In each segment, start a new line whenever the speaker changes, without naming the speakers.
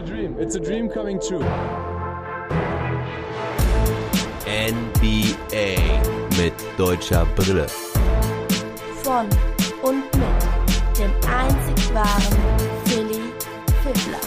a dream. It's a dream coming true.
NBA mit deutscher Brille.
Von und mit dem einzig wahren Philly Fiddler.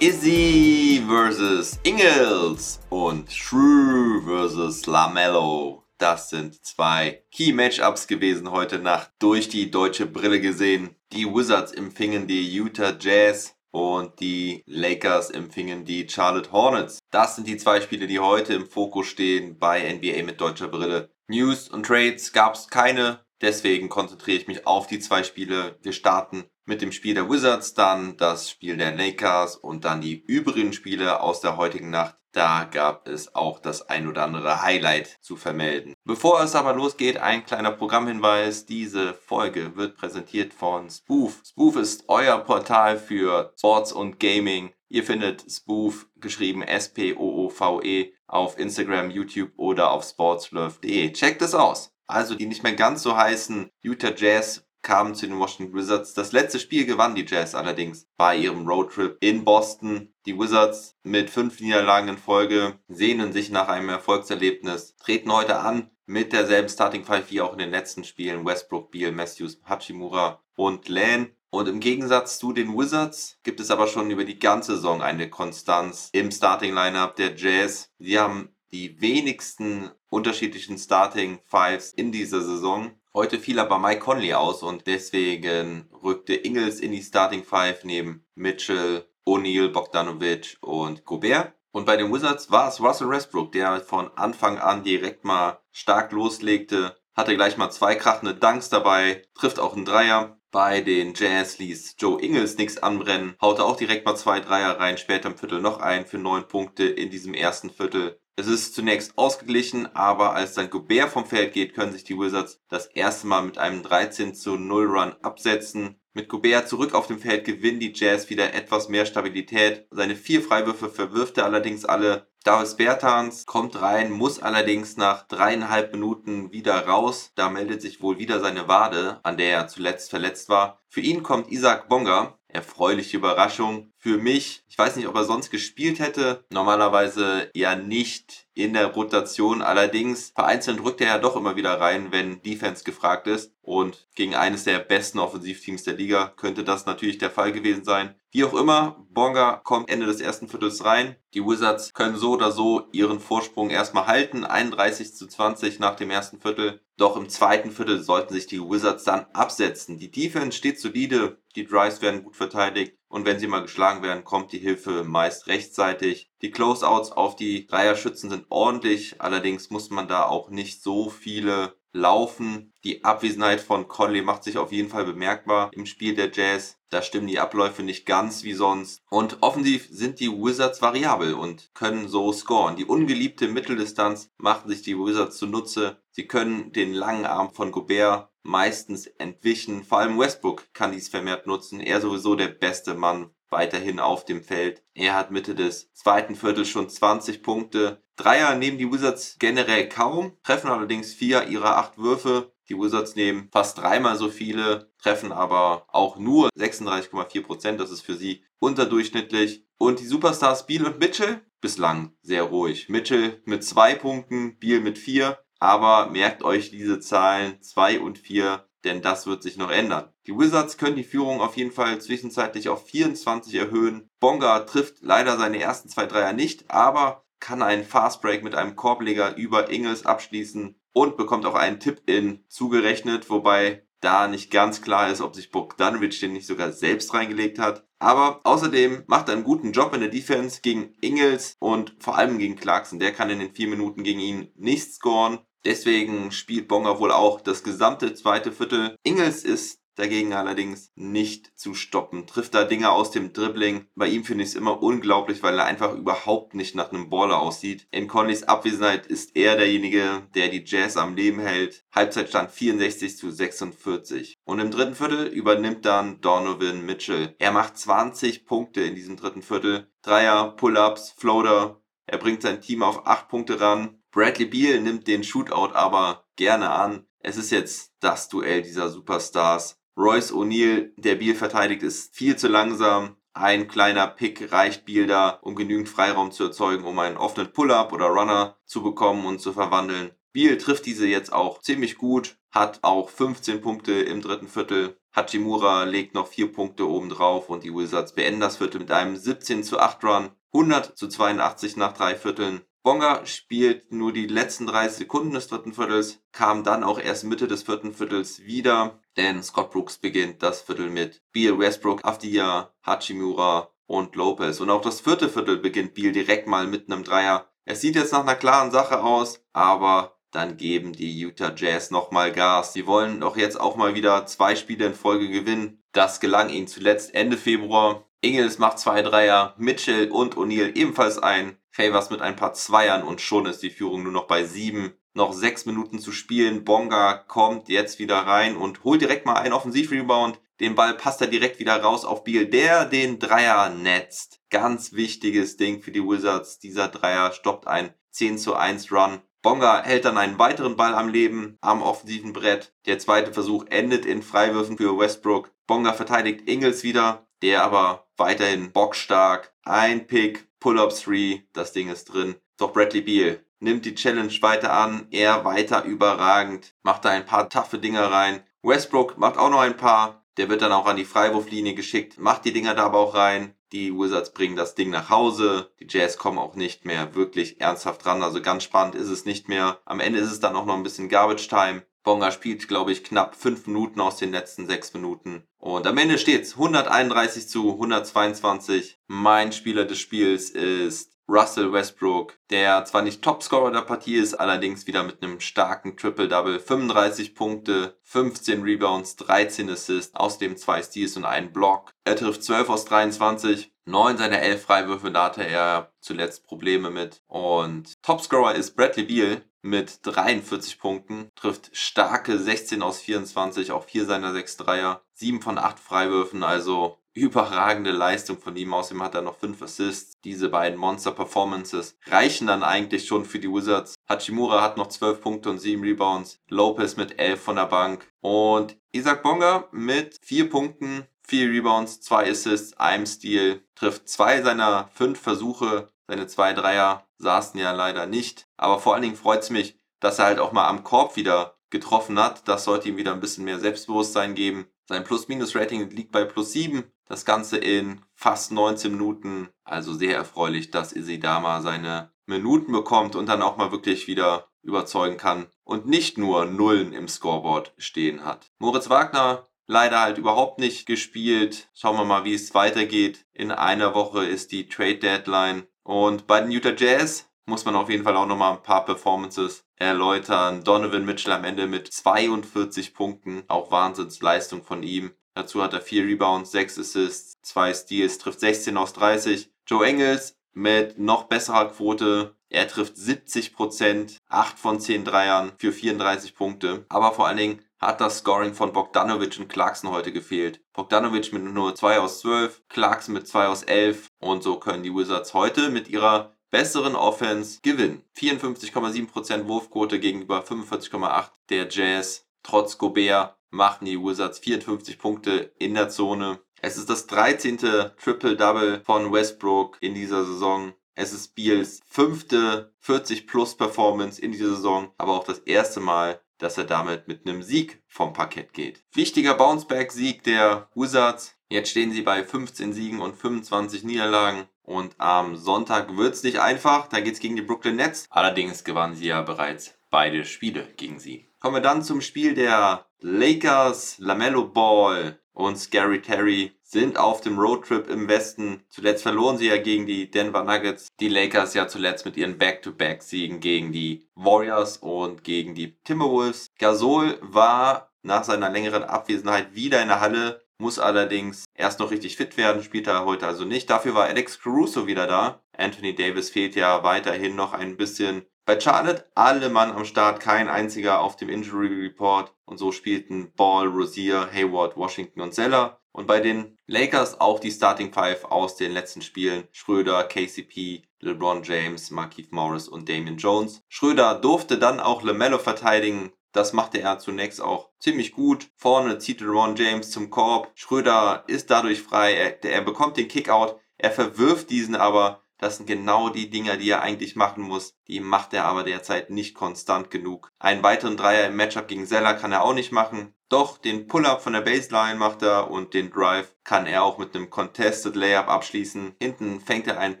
Izzy versus Ingles und Shrew versus Lamello. Das sind zwei Key Matchups gewesen heute Nacht durch die deutsche Brille gesehen. Die Wizards empfingen die Utah Jazz und die Lakers empfingen die Charlotte Hornets. Das sind die zwei Spiele, die heute im Fokus stehen bei NBA mit deutscher Brille. News und Trades gab es keine, deswegen konzentriere ich mich auf die zwei Spiele. Wir starten mit dem Spiel der Wizards, dann das Spiel der Lakers und dann die übrigen Spiele aus der heutigen Nacht. Da gab es auch das ein oder andere Highlight zu vermelden. Bevor es aber losgeht, ein kleiner Programmhinweis. Diese Folge wird präsentiert von Spoof. Spoof ist euer Portal für Sports und Gaming. Ihr findet Spoof geschrieben S-P-O-O-V-E auf Instagram, YouTube oder auf sportslove.de. Checkt es aus. Also die nicht mehr ganz so heißen Utah Jazz kamen zu den Washington Wizards. Das letzte Spiel gewann die Jazz allerdings bei ihrem Roadtrip in Boston. Die Wizards mit fünf Niederlagen in Folge sehnen sich nach einem Erfolgserlebnis, treten heute an mit derselben Starting Five wie auch in den letzten Spielen. Westbrook, Beal, Matthews, Hachimura und Lan. Und im Gegensatz zu den Wizards gibt es aber schon über die ganze Saison eine Konstanz im Starting Lineup der Jazz. Sie haben die wenigsten unterschiedlichen Starting Fives in dieser Saison. Heute fiel aber Mike Conley aus und deswegen rückte Ingles in die Starting Five neben Mitchell, O'Neal, Bogdanovic und Gobert. Und bei den Wizards war es Russell Westbrook, der von Anfang an direkt mal stark loslegte, hatte gleich mal zwei krachende Dunks dabei, trifft auch einen Dreier. Bei den Jazz ließ Joe Ingles nichts anbrennen, haute auch direkt mal zwei Dreier rein, später im Viertel noch ein für neun Punkte in diesem ersten Viertel. Es ist zunächst ausgeglichen, aber als dann Gobert vom Feld geht, können sich die Wizards das erste Mal mit einem 13 zu 0 Run absetzen. Mit Gobert zurück auf dem Feld gewinnen die Jazz wieder etwas mehr Stabilität. Seine vier Freiwürfe verwirft er allerdings alle. Davis Bertans kommt rein, muss allerdings nach dreieinhalb Minuten wieder raus. Da meldet sich wohl wieder seine Wade, an der er zuletzt verletzt war. Für ihn kommt Isaac Bonga, erfreuliche Überraschung für mich. Ich weiß nicht, ob er sonst gespielt hätte. Normalerweise eher nicht in der Rotation. Allerdings vereinzelt drückt er ja doch immer wieder rein, wenn Defense gefragt ist. Und gegen eines der besten Offensivteams der Liga könnte das natürlich der Fall gewesen sein. Wie auch immer, Bonga kommt Ende des ersten Viertels rein. Die Wizards können so oder so ihren Vorsprung erstmal halten. 31 zu 20 nach dem ersten Viertel. Doch im zweiten Viertel sollten sich die Wizards dann absetzen. Die Defense steht solide, die Drives werden gut verteidigt und wenn sie mal geschlagen werden, kommt die Hilfe meist rechtzeitig. Die Closeouts auf die Dreierschützen sind ordentlich, allerdings muss man da auch nicht so viele laufen. Die Abwesenheit von Conley macht sich auf jeden Fall bemerkbar im Spiel der Jazz. Da stimmen die Abläufe nicht ganz wie sonst. Und offensiv sind die Wizards variabel und können so scoren. Die ungeliebte Mitteldistanz machen sich die Wizards zunutze. Sie können den langen Arm von Gobert meistens entwischen. Vor allem Westbrook kann dies vermehrt nutzen. Er sowieso der beste Mann weiterhin auf dem Feld. Er hat Mitte des zweiten Viertels schon 20 Punkte. Dreier nehmen die Wizards generell kaum, treffen allerdings vier ihrer acht Würfe. Die Wizards nehmen fast dreimal so viele, treffen aber auch nur 36,4 Prozent. Das ist für sie unterdurchschnittlich. Und die Superstars Beal und Mitchell bislang sehr ruhig. Mitchell mit zwei Punkten, Beal mit vier. Aber merkt euch diese Zahlen zwei und vier denn das wird sich noch ändern. Die Wizards können die Führung auf jeden Fall zwischenzeitlich auf 24 erhöhen. Bonga trifft leider seine ersten zwei Dreier nicht, aber kann einen Fastbreak mit einem Korbleger über Ingles abschließen und bekommt auch einen Tip-In zugerechnet, wobei da nicht ganz klar ist, ob sich Bogdanovic den nicht sogar selbst reingelegt hat. Aber außerdem macht er einen guten Job in der Defense gegen Ingles und vor allem gegen Clarkson. Der kann in den vier Minuten gegen ihn nicht scoren. Deswegen spielt Bonga wohl auch das gesamte zweite Viertel. Ingels ist dagegen allerdings nicht zu stoppen. Trifft da Dinge aus dem Dribbling. Bei ihm finde ich es immer unglaublich, weil er einfach überhaupt nicht nach einem Baller aussieht. In Conleys Abwesenheit ist er derjenige, der die Jazz am Leben hält. Halbzeitstand 64 zu 46. Und im dritten Viertel übernimmt dann Donovan Mitchell. Er macht 20 Punkte in diesem dritten Viertel. Dreier, Pull-ups, Floater. Er bringt sein Team auf 8 Punkte ran. Bradley Beal nimmt den Shootout aber gerne an. Es ist jetzt das Duell dieser Superstars. Royce O'Neal, der Beal verteidigt, ist viel zu langsam. Ein kleiner Pick reicht Beal da, um genügend Freiraum zu erzeugen, um einen offenen Pull-up oder Runner zu bekommen und zu verwandeln. Beal trifft diese jetzt auch ziemlich gut, hat auch 15 Punkte im dritten Viertel. Hachimura legt noch 4 Punkte obendrauf und die Wizards beenden das Viertel mit einem 17 zu 8 Run, 100 zu 82 nach drei Vierteln. Bonga spielt nur die letzten 30 Sekunden des dritten Viertels, kam dann auch erst Mitte des vierten Viertels wieder, denn Scott Brooks beginnt das Viertel mit Beal, Westbrook, Afdia, Hachimura und Lopez. Und auch das vierte Viertel beginnt Beal direkt mal mit einem Dreier. Es sieht jetzt nach einer klaren Sache aus, aber dann geben die Utah Jazz nochmal Gas. Sie wollen doch jetzt auch mal wieder zwei Spiele in Folge gewinnen. Das gelang ihnen zuletzt Ende Februar. Ingels macht zwei Dreier, Mitchell und O'Neal ebenfalls ein. Favors mit ein paar Zweiern und schon ist die Führung nur noch bei sieben. Noch sechs Minuten zu spielen. Bonga kommt jetzt wieder rein und holt direkt mal einen Offensivrebound. Den Ball passt er direkt wieder raus auf Beal, der den Dreier netzt. Ganz wichtiges Ding für die Wizards. Dieser Dreier stoppt ein 10 zu 1 Run. Bonga hält dann einen weiteren Ball am Leben am offensiven Brett. Der zweite Versuch endet in Freiwürfen für Westbrook. Bonga verteidigt Ingles wieder, der aber weiterhin bockstark. Ein Pick, Pull-up 3, das Ding ist drin. Doch Bradley Beal nimmt die Challenge weiter an, er weiter überragend, macht da ein paar taffe Dinger rein. Westbrook macht auch noch ein paar, der wird dann auch an die Freiwurflinie geschickt, macht die Dinger da aber auch rein. Die Wizards bringen das Ding nach Hause. Die Jazz kommen auch nicht mehr wirklich ernsthaft ran. Also ganz spannend ist es nicht mehr. Am Ende ist es dann auch noch ein bisschen Garbage Time. Bonga spielt, glaube ich, knapp fünf Minuten aus den letzten sechs Minuten. Und am Ende steht es 131 zu 122. Mein Spieler des Spiels ist Russell Westbrook, der zwar nicht Topscorer der Partie ist, allerdings wieder mit einem starken Triple-Double. 35 Punkte, 15 Rebounds, 13 Assists, außerdem zwei Steals und einen Block. Er trifft 12 aus 23. Neun seiner elf Freiwürfe, da hatte er zuletzt Probleme mit. Und Topscorer ist Bradley Beal mit 43 Punkten, trifft starke 16 aus 24, auch vier seiner sechs Dreier, sieben von acht Freiwürfen, also überragende Leistung von ihm. Außerdem hat er noch fünf Assists. Diese beiden Monster-Performances reichen dann eigentlich schon für die Wizards. Hachimura hat noch 12 Punkte und 7 Rebounds. Lopez mit 11 von der Bank. Und Isaac Bonga mit 4 Punkten, 4 Rebounds, 2 Assists, einem Steal. Trifft zwei seiner 5 Versuche. Seine 2 Dreier saßen ja leider nicht. Aber vor allen Dingen freut es mich, dass er halt auch mal am Korb wieder getroffen hat. Das sollte ihm wieder ein bisschen mehr Selbstbewusstsein geben. Sein Plus-Minus-Rating liegt bei plus 7. Das Ganze in fast 19 Minuten. Also sehr erfreulich, dass Isidama seine Minuten bekommt und dann auch mal wirklich wieder überzeugen kann und nicht nur Nullen im Scoreboard stehen hat. Moritz Wagner leider halt überhaupt nicht gespielt. Schauen wir mal, wie es weitergeht. In einer Woche ist die Trade Deadline. Und bei den Utah Jazz muss man auf jeden Fall auch nochmal ein paar Performances erläutern. Donovan Mitchell am Ende mit 42 Punkten, auch Wahnsinnsleistung von ihm. Dazu hat er 4 Rebounds, 6 Assists, 2 Steals, trifft 16 aus 30. Joe Engels mit noch besserer Quote. Er trifft 70% 8 von 10 Dreiern für 34 Punkte. Aber vor allen Dingen hat das Scoring von Bogdanovic und Clarkson heute gefehlt. Bogdanovic mit nur 2 aus 12, Clarkson mit 2 aus 11 und so können die Wizards heute mit ihrer besseren Offense gewinnen. 54,7% Wurfquote gegenüber 45,8% der Jazz. Trotz Gobert machen die Wizards 54 Punkte in der Zone. Es ist das 13. Triple-Double von Westbrook in dieser Saison. Es ist Beals fünfte 40-Plus-Performance in dieser Saison, aber auch das erste Mal, dass er damit mit einem Sieg vom Parkett geht. Wichtiger Bounceback-Sieg der Wizards. Jetzt stehen sie bei 15 Siegen und 25 Niederlagen. Und am Sonntag wird es nicht einfach. Da geht es gegen die Brooklyn Nets. Allerdings gewannen sie ja bereits beide Spiele gegen sie. Kommen wir dann zum Spiel der Lakers. Lamello Ball und Scary Terry sind auf dem Roadtrip im Westen. Zuletzt verloren sie ja gegen die Denver Nuggets. Die Lakers ja zuletzt mit ihren Back-to-Back-Siegen gegen die Warriors und gegen die Timberwolves. Gasol war nach seiner längeren Abwesenheit wieder in der Halle muss allerdings erst noch richtig fit werden, spielt er heute also nicht. Dafür war Alex Caruso wieder da. Anthony Davis fehlt ja weiterhin noch ein bisschen. Bei Charlotte alle Mann am Start, kein einziger auf dem Injury Report. Und so spielten Ball, Rosier, Hayward, Washington und Zeller. Und bei den Lakers auch die Starting Five aus den letzten Spielen. Schröder, KCP, LeBron James, Markeith Morris und Damian Jones. Schröder durfte dann auch LaMelo verteidigen. Das machte er zunächst auch ziemlich gut. Vorne zieht LeBron James zum Korb. Schröder ist dadurch frei. Er, er bekommt den Kickout. Er verwirft diesen aber. Das sind genau die Dinger, die er eigentlich machen muss. Die macht er aber derzeit nicht konstant genug. Einen weiteren Dreier im Matchup gegen Zeller kann er auch nicht machen. Doch den Pull-up von der Baseline macht er und den Drive kann er auch mit einem Contested Layup abschließen. Hinten fängt er einen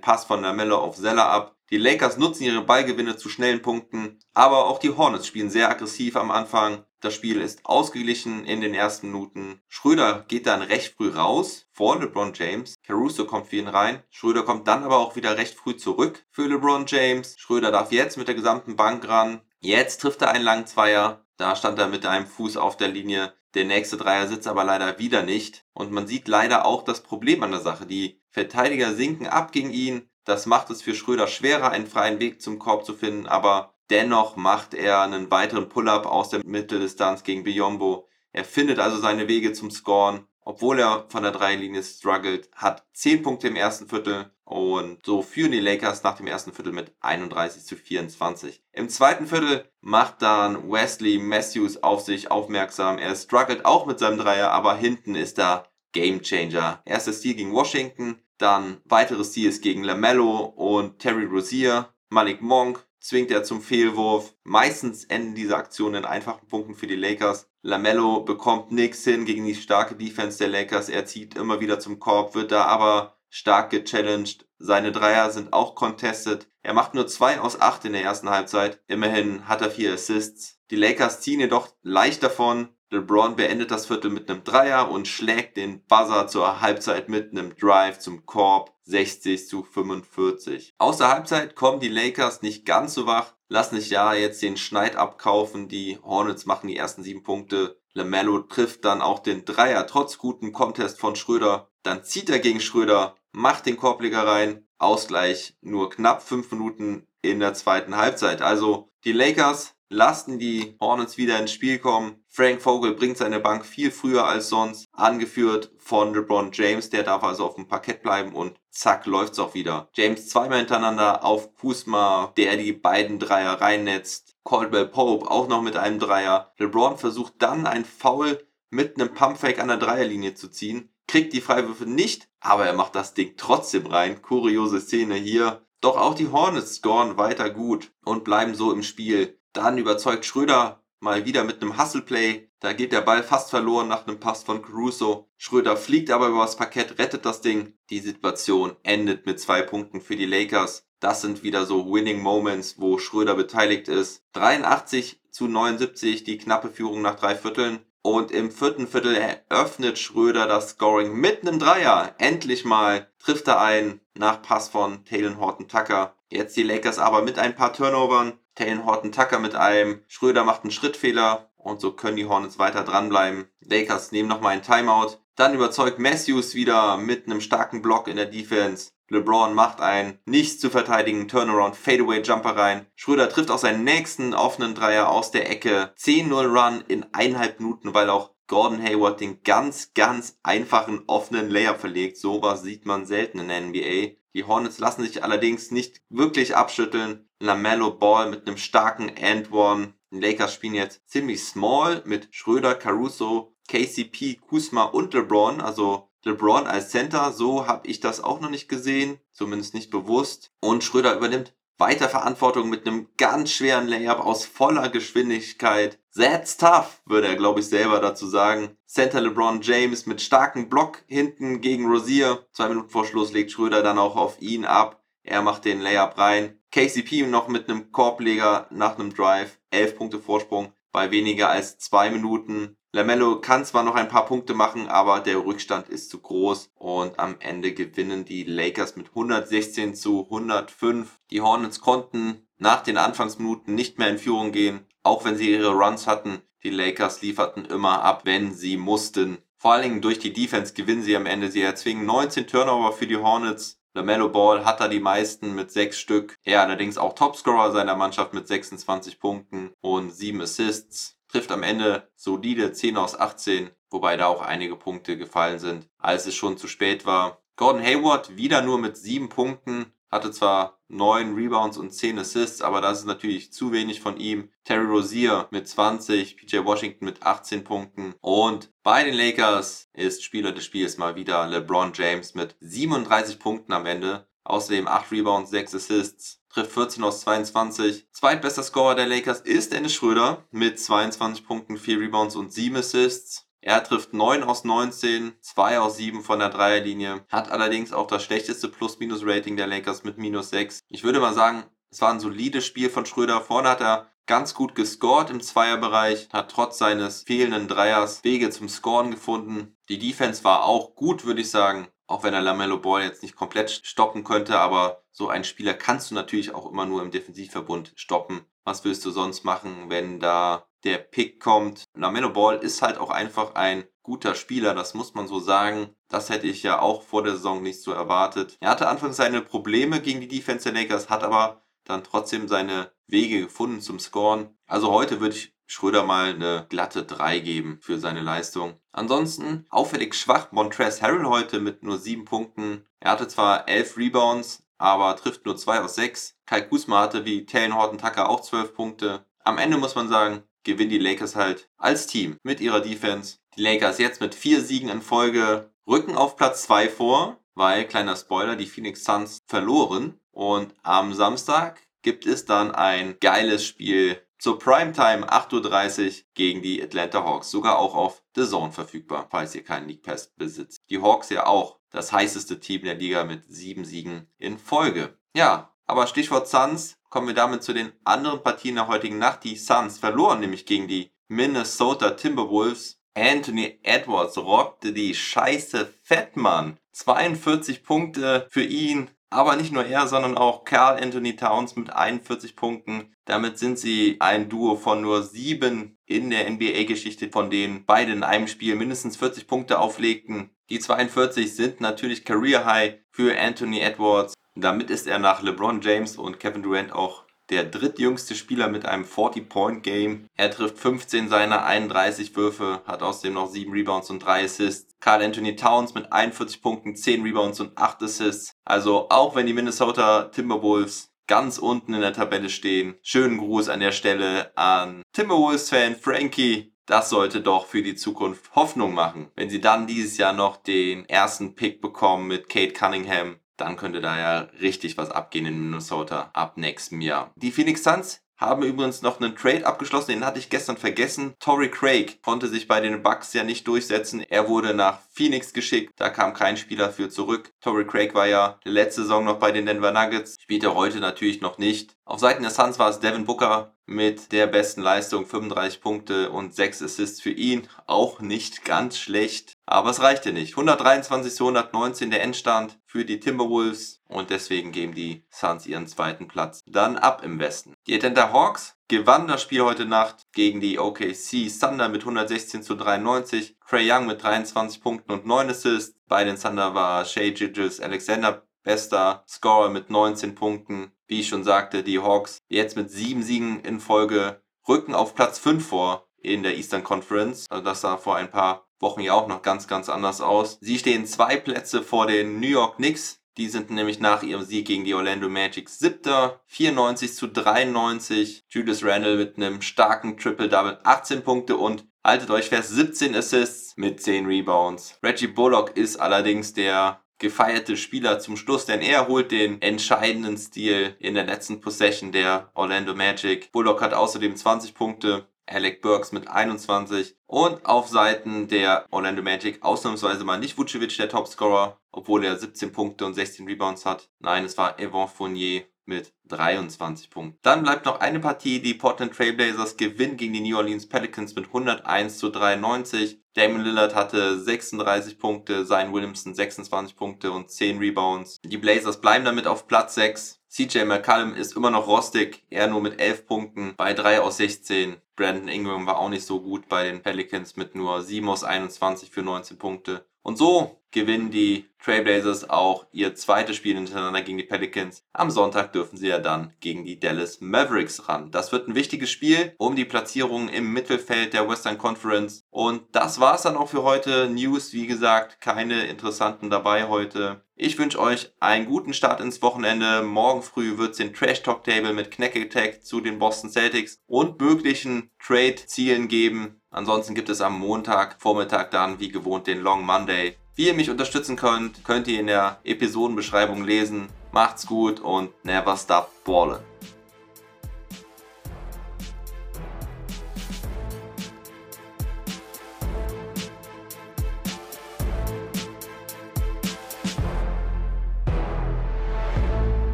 Pass von Lamello auf Zeller ab. Die Lakers nutzen ihre Ballgewinne zu schnellen Punkten, aber auch die Hornets spielen sehr aggressiv am Anfang. Das Spiel ist ausgeglichen in den ersten Minuten. Schröder geht dann recht früh raus vor LeBron James. Caruso kommt für ihn rein. Schröder kommt dann aber auch wieder recht früh zurück für LeBron James. Schröder darf jetzt mit der gesamten Bank ran. Jetzt trifft er einen langen Zweier. Da stand er mit einem Fuß auf der Linie. Der nächste Dreier sitzt aber leider wieder nicht. Und man sieht leider auch das Problem an der Sache. Die Verteidiger sinken ab gegen ihn. Das macht es für Schröder schwerer, einen freien Weg zum Korb zu finden. Aber dennoch macht er einen weiteren Pull-up aus der Mitteldistanz gegen Biombo. Er findet also seine Wege zum Scoren obwohl er von der Dreilinie struggelt, hat 10 Punkte im ersten Viertel und so führen die Lakers nach dem ersten Viertel mit 31 zu 24. Im zweiten Viertel macht dann Wesley Matthews auf sich aufmerksam. Er struggelt auch mit seinem Dreier, aber hinten ist er Game Changer. Erstes Stil gegen Washington, dann weiteres Steals gegen LaMelo und Terry Rozier. Malik Monk zwingt er zum Fehlwurf. Meistens enden diese Aktionen in einfachen Punkten für die Lakers. Lamello bekommt nichts hin gegen die starke Defense der Lakers. Er zieht immer wieder zum Korb, wird da aber stark gechallenged. Seine Dreier sind auch contested. Er macht nur zwei aus acht in der ersten Halbzeit. Immerhin hat er vier Assists. Die Lakers ziehen jedoch leicht davon. LeBron beendet das Viertel mit einem Dreier und schlägt den Buzzer zur Halbzeit mit einem Drive zum Korb 60 zu 45. Aus der Halbzeit kommen die Lakers nicht ganz so wach, lassen sich ja jetzt den Schneid abkaufen. Die Hornets machen die ersten sieben Punkte. LaMelo trifft dann auch den Dreier trotz gutem Contest von Schröder. Dann zieht er gegen Schröder, macht den Korbleger rein. Ausgleich nur knapp fünf Minuten in der zweiten Halbzeit. Also die Lakers lassen die Hornets wieder ins Spiel kommen. Frank Vogel bringt seine Bank viel früher als sonst, angeführt von LeBron James, der darf also auf dem Parkett bleiben und zack läuft's auch wieder. James zweimal hintereinander auf Kuzma, der die beiden Dreier reinnetzt. Caldwell Pope auch noch mit einem Dreier. LeBron versucht dann ein Foul mit einem Pumpfake an der Dreierlinie zu ziehen, kriegt die Freiwürfe nicht, aber er macht das Ding trotzdem rein. Kuriose Szene hier. Doch auch die Hornets scoren weiter gut und bleiben so im Spiel. Dann überzeugt Schröder mal wieder mit einem Hustle-Play. Da geht der Ball fast verloren nach einem Pass von Caruso. Schröder fliegt aber übers Parkett, rettet das Ding. Die Situation endet mit zwei Punkten für die Lakers. Das sind wieder so Winning Moments, wo Schröder beteiligt ist. 83 zu 79 die knappe Führung nach drei Vierteln. Und im vierten Viertel eröffnet Schröder das Scoring mit einem Dreier. Endlich mal trifft er ein nach Pass von Taylor Horton Tucker. Jetzt die Lakers aber mit ein paar Turnovern. Taylor Horton Tucker mit einem. Schröder macht einen Schrittfehler. Und so können die Hornets weiter dranbleiben. Lakers nehmen nochmal einen Timeout. Dann überzeugt Matthews wieder mit einem starken Block in der Defense. LeBron macht einen nicht zu verteidigen Turnaround Fadeaway Jumper rein. Schröder trifft auch seinen nächsten offenen Dreier aus der Ecke. 10-0 Run in eineinhalb Minuten, weil auch Gordon Hayward den ganz, ganz einfachen offenen Layup verlegt. Sowas sieht man selten in der NBA. Die Hornets lassen sich allerdings nicht wirklich abschütteln. Lamello Ball mit einem starken And One. Die Lakers spielen jetzt ziemlich small mit Schröder, Caruso, KCP, Kuzma und LeBron. Also LeBron als Center, so habe ich das auch noch nicht gesehen, zumindest nicht bewusst. Und Schröder übernimmt weiter Verantwortung mit einem ganz schweren Layup aus voller Geschwindigkeit. That's tough, würde er, glaube ich, selber dazu sagen. Center LeBron James mit starkem Block hinten gegen Rozier. Zwei Minuten vor Schluss legt Schröder dann auch auf ihn ab. Er macht den Layup rein. KCP noch mit einem Korbleger nach einem Drive. Elf Punkte Vorsprung bei weniger als zwei Minuten. Lamello kann zwar noch ein paar Punkte machen, aber der Rückstand ist zu groß und am Ende gewinnen die Lakers mit 116 zu 105. Die Hornets konnten nach den Anfangsminuten nicht mehr in Führung gehen, auch wenn sie ihre Runs hatten. Die Lakers lieferten immer ab, wenn sie mussten. Vor allen Dingen durch die Defense gewinnen sie am Ende. Sie erzwingen 19 Turnover für die Hornets. LaMelo Ball hat da die meisten mit 6 Stück. Er allerdings auch Topscorer seiner Mannschaft mit 26 Punkten und 7 Assists trifft am Ende solide 10 aus 18, wobei da auch einige Punkte gefallen sind, als es schon zu spät war. Gordon Hayward wieder nur mit 7 Punkten. Hatte zwar 9 Rebounds und 10 Assists, aber das ist natürlich zu wenig von ihm. Terry Rozier mit 20, PJ Washington mit 18 Punkten und bei den Lakers ist Spieler des Spiels mal wieder LeBron James mit 37 Punkten am Ende. Außerdem 8 Rebounds, 6 Assists, trifft 14 aus 22. Zweitbester Scorer der Lakers ist Dennis Schröder mit 22 Punkten, 4 Rebounds und 7 Assists. Er trifft 9 aus 19, 2 aus 7 von der Dreierlinie, hat allerdings auch das schlechteste Plus-Minus-Rating der Lakers mit minus 6. Ich würde mal sagen, es war ein solides Spiel von Schröder. Vorne hat er ganz gut gescored im Zweierbereich, hat trotz seines fehlenden Dreiers Wege zum Scoren gefunden. Die Defense war auch gut, würde ich sagen. Auch wenn er Lamello Ball jetzt nicht komplett stoppen könnte, aber so einen Spieler kannst du natürlich auch immer nur im Defensivverbund stoppen. Was willst du sonst machen, wenn da der Pick kommt? Lamello Ball ist halt auch einfach ein guter Spieler, das muss man so sagen. Das hätte ich ja auch vor der Saison nicht so erwartet. Er hatte anfangs seine Probleme gegen die Defense der Lakers, hat aber dann trotzdem seine Wege gefunden zum Scoren. Also heute würde ich Schröder mal eine glatte 3 geben für seine Leistung. Ansonsten auffällig schwach Montrez Harrell heute mit nur 7 Punkten. Er hatte zwar 11 Rebounds, aber trifft nur 2 aus 6. Kai Kusma hatte wie Taylor Horton Tucker auch 12 Punkte. Am Ende muss man sagen, gewinnen die Lakers halt als Team mit ihrer Defense. Die Lakers jetzt mit vier Siegen in Folge rücken auf Platz 2 vor, weil, kleiner Spoiler, die Phoenix Suns verloren. Und am Samstag gibt es dann ein geiles Spiel zur Primetime 8.30 Uhr gegen die Atlanta Hawks. Sogar auch auf The Zone verfügbar, falls ihr keinen League Pass besitzt. Die Hawks ja auch das heißeste Team der Liga mit sieben Siegen in Folge. Ja, aber Stichwort Suns, kommen wir damit zu den anderen Partien der heutigen Nacht. Die Suns verloren nämlich gegen die Minnesota Timberwolves. Anthony Edwards rockte die Scheiße fett, Mann. 42 Punkte für ihn, aber nicht nur er, sondern auch Carl Anthony Towns mit 41 Punkten. Damit sind sie ein Duo von nur sieben in der NBA-Geschichte, von denen beide in einem Spiel mindestens 40 Punkte auflegten. Die 42 sind natürlich Career High für Anthony Edwards. Damit ist er nach LeBron James und Kevin Durant auch der drittjüngste Spieler mit einem 40-Point-Game. Er trifft 15 seiner 31 Würfe, hat außerdem noch 7 Rebounds und 3 Assists. Carl Anthony Towns mit 41 Punkten, 10 Rebounds und 8 Assists. Also auch wenn die Minnesota Timberwolves ganz unten in der Tabelle stehen, schönen Gruß an der Stelle an Timberwolves-Fan Frankie. Das sollte doch für die Zukunft Hoffnung machen. Wenn sie dann dieses Jahr noch den ersten Pick bekommen mit Kate Cunningham, dann könnte da ja richtig was abgehen in Minnesota ab nächstem Jahr. Die Phoenix Suns haben übrigens noch einen Trade abgeschlossen, den hatte ich gestern vergessen. Torrey Craig konnte sich bei den Bucks ja nicht durchsetzen. Er wurde nach Phoenix geschickt, da kam kein Spieler für zurück. Torrey Craig war ja letzte Saison noch bei den Denver Nuggets, spielt er heute natürlich noch nicht. Auf Seiten der Suns war es Devin Booker mit der besten Leistung, 35 Punkte und 6 Assists für ihn. Auch nicht ganz schlecht, aber es reichte nicht. 123 zu 119 der Endstand für die Timberwolves und deswegen geben die Suns ihren zweiten Platz dann ab im Westen. Die Atlanta Hawks gewannen das Spiel heute Nacht gegen die OKC Thunder mit 116 zu 93. Trey Young mit 23 Punkten und 9 Assists. Bei den Thunder war Shea Gilgis Alexander bester Scorer mit 19 Punkten. Wie ich schon sagte, die Hawks jetzt mit sieben Siegen in Folge rücken auf Platz 5 vor in der Eastern Conference. Also das sah vor ein paar Wochen ja auch noch ganz, ganz anders aus. Sie stehen zwei Plätze vor den New York Knicks. Die sind nämlich nach ihrem Sieg gegen die Orlando Magic siebter, 94 zu 93. Julius Randle mit einem starken Triple-Double, 18 Punkte und haltet euch fest, 17 Assists mit 10 Rebounds. Reggie Bullock ist allerdings der gefeierte Spieler zum Schluss, denn er holt den entscheidenden Stil in der letzten Possession der Orlando Magic. Bullock hat außerdem 20 Punkte, Alec Burks mit 21 und auf Seiten der Orlando Magic ausnahmsweise mal nicht Vucevic der Topscorer, obwohl er 17 Punkte und 16 Rebounds hat. Nein, es war Evan Fournier mit 23 Punkten. Dann bleibt noch eine Partie. Die Portland Trailblazers gewinnen gegen die New Orleans Pelicans mit 101 zu 93. Damon Lillard hatte 36 Punkte, Zion Williamson 26 Punkte und 10 Rebounds. Die Blazers bleiben damit auf Platz 6. CJ McCallum ist immer noch rostig, er nur mit 11 Punkten bei 3 aus 16. Brandon Ingram war auch nicht so gut bei den Pelicans mit nur 7 aus 21 für 19 Punkte. Und so gewinnen die Trailblazers auch ihr zweites Spiel hintereinander gegen die Pelicans. Am Sonntag dürfen sie ja dann gegen die Dallas Mavericks ran. Das wird ein wichtiges Spiel um die Platzierung im Mittelfeld der Western Conference. Und das war's dann auch für heute. News, wie gesagt, keine interessanten dabei heute. Ich wünsche euch einen guten Start ins Wochenende. Morgen früh wird es den Trash Talk Table mit Knack Attack zu den Boston Celtics und möglichen Trade-Zielen geben. Ansonsten gibt es am Montag, Vormittag dann wie gewohnt den Long Monday. Wie ihr mich unterstützen könnt, könnt ihr in der Episodenbeschreibung lesen. Macht's gut und never stop ballen.